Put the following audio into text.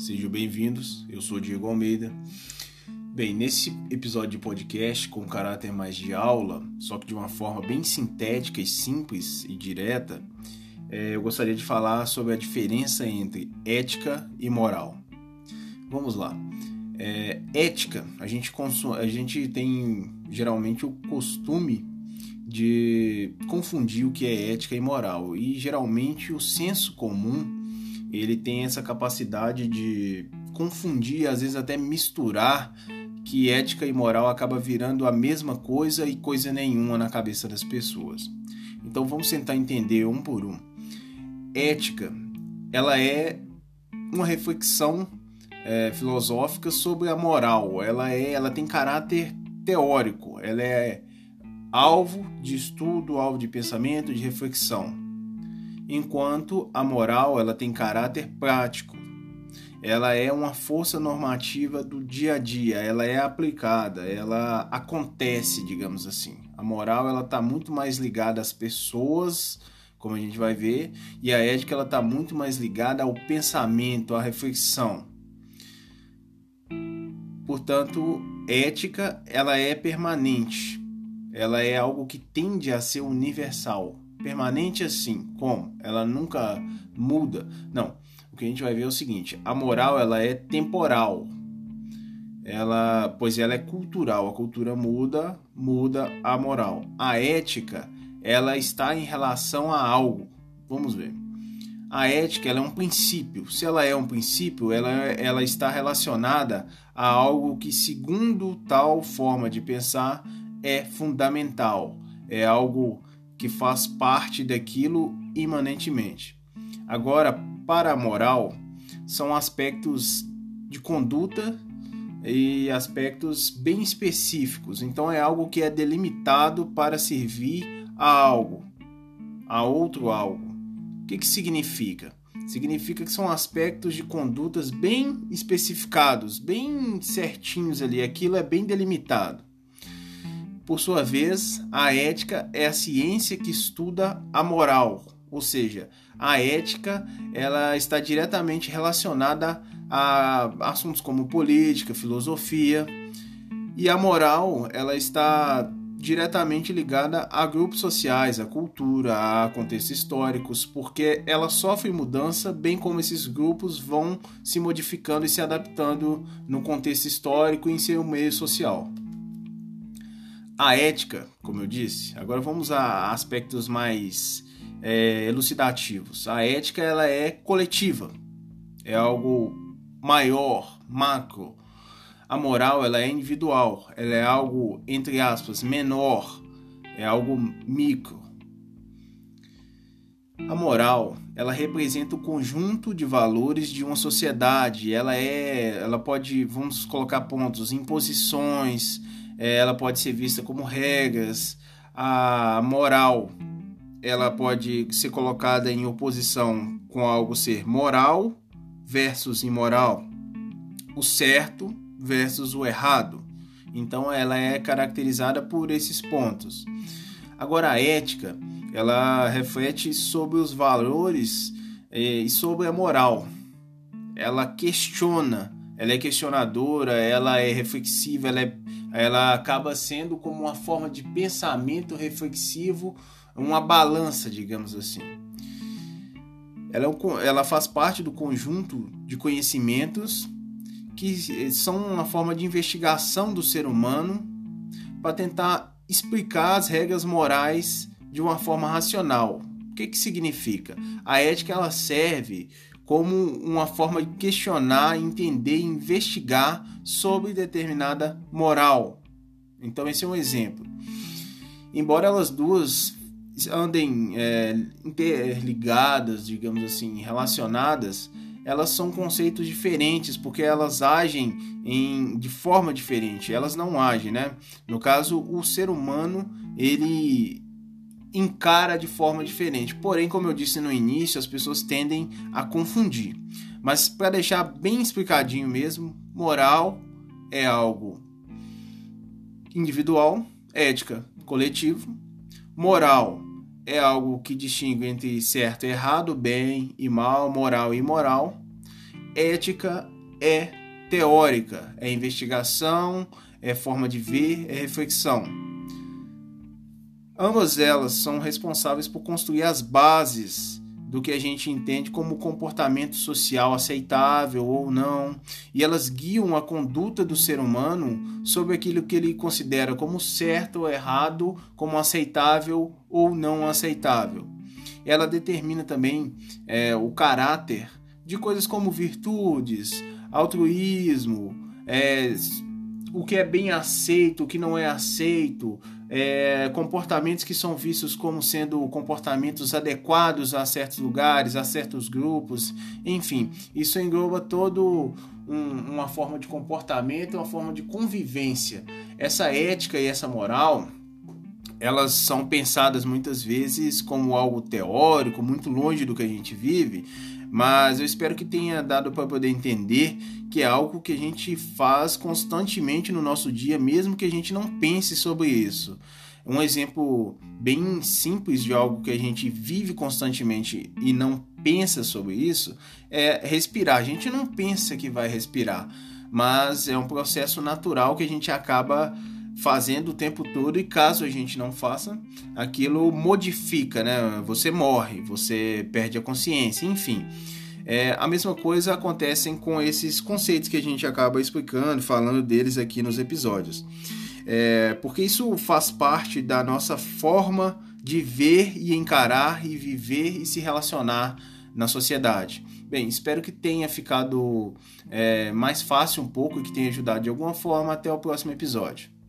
sejam bem-vindos. Eu sou Diego Almeida. Bem, nesse episódio de podcast com caráter mais de aula, só que de uma forma bem sintética e simples e direta, é, eu gostaria de falar sobre a diferença entre ética e moral. Vamos lá. É, ética, a gente, a gente tem geralmente o costume de confundir o que é ética e moral e geralmente o senso comum ele tem essa capacidade de confundir, às vezes até misturar, que ética e moral acaba virando a mesma coisa e coisa nenhuma na cabeça das pessoas. Então vamos tentar entender um por um. Ética, ela é uma reflexão é, filosófica sobre a moral. Ela é, ela tem caráter teórico. Ela é alvo de estudo, alvo de pensamento, de reflexão enquanto a moral ela tem caráter prático. Ela é uma força normativa do dia a dia, ela é aplicada, ela acontece, digamos assim. A moral ela está muito mais ligada às pessoas, como a gente vai ver, e a ética ela está muito mais ligada ao pensamento, à reflexão. Portanto, ética ela é permanente, ela é algo que tende a ser universal permanente assim. Como? Ela nunca muda. Não. O que a gente vai ver é o seguinte: a moral ela é temporal. Ela, pois ela é cultural. A cultura muda, muda a moral. A ética, ela está em relação a algo. Vamos ver. A ética ela é um princípio. Se ela é um princípio, ela, ela está relacionada a algo que, segundo tal forma de pensar, é fundamental. É algo que faz parte daquilo imanentemente. Agora, para a moral, são aspectos de conduta e aspectos bem específicos. Então, é algo que é delimitado para servir a algo, a outro algo. O que, que significa? Significa que são aspectos de condutas bem especificados, bem certinhos ali. Aquilo é bem delimitado. Por sua vez, a ética é a ciência que estuda a moral, ou seja, a ética ela está diretamente relacionada a assuntos como política, filosofia, e a moral ela está diretamente ligada a grupos sociais, a cultura, a contextos históricos, porque ela sofre mudança, bem como esses grupos vão se modificando e se adaptando no contexto histórico e em seu meio social. A ética, como eu disse, agora vamos a aspectos mais é, elucidativos. A ética ela é coletiva, é algo maior, macro. A moral ela é individual, ela é algo entre aspas menor, é algo micro. A moral, ela representa o conjunto de valores de uma sociedade. Ela é, ela pode, vamos colocar pontos, imposições, ela pode ser vista como regras, a moral ela pode ser colocada em oposição com algo ser moral versus imoral, o certo versus o errado. Então ela é caracterizada por esses pontos. Agora a ética, ela reflete sobre os valores é, e sobre a moral. Ela questiona, ela é questionadora, ela é reflexiva, ela é ela acaba sendo como uma forma de pensamento reflexivo, uma balança, digamos assim. Ela, é ela faz parte do conjunto de conhecimentos que são uma forma de investigação do ser humano para tentar explicar as regras morais de uma forma racional. O que, que significa? A ética ela serve como uma forma de questionar, entender investigar sobre determinada moral. Então, esse é um exemplo. Embora elas duas andem é, interligadas, digamos assim, relacionadas, elas são conceitos diferentes porque elas agem em, de forma diferente. Elas não agem, né? No caso, o ser humano ele encara de forma diferente. Porém, como eu disse no início, as pessoas tendem a confundir. Mas para deixar bem explicadinho mesmo, moral é algo individual, ética coletivo, moral é algo que distingue entre certo e errado, bem e mal, moral e imoral. ética é teórica, é investigação, é forma de ver, é reflexão. Ambas elas são responsáveis por construir as bases do que a gente entende como comportamento social aceitável ou não, e elas guiam a conduta do ser humano sobre aquilo que ele considera como certo ou errado, como aceitável ou não aceitável. Ela determina também é, o caráter de coisas como virtudes, altruísmo, é, o que é bem aceito, o que não é aceito, é, comportamentos que são vistos como sendo comportamentos adequados a certos lugares, a certos grupos, enfim, isso engloba todo um, uma forma de comportamento, uma forma de convivência. Essa ética e essa moral elas são pensadas muitas vezes como algo teórico, muito longe do que a gente vive, mas eu espero que tenha dado para poder entender que é algo que a gente faz constantemente no nosso dia, mesmo que a gente não pense sobre isso. Um exemplo bem simples de algo que a gente vive constantemente e não pensa sobre isso é respirar. A gente não pensa que vai respirar, mas é um processo natural que a gente acaba fazendo o tempo todo e caso a gente não faça, aquilo modifica, né? Você morre, você perde a consciência, enfim. É, a mesma coisa acontece com esses conceitos que a gente acaba explicando, falando deles aqui nos episódios. É, porque isso faz parte da nossa forma de ver e encarar e viver e se relacionar na sociedade. Bem, espero que tenha ficado é, mais fácil um pouco e que tenha ajudado de alguma forma. Até o próximo episódio.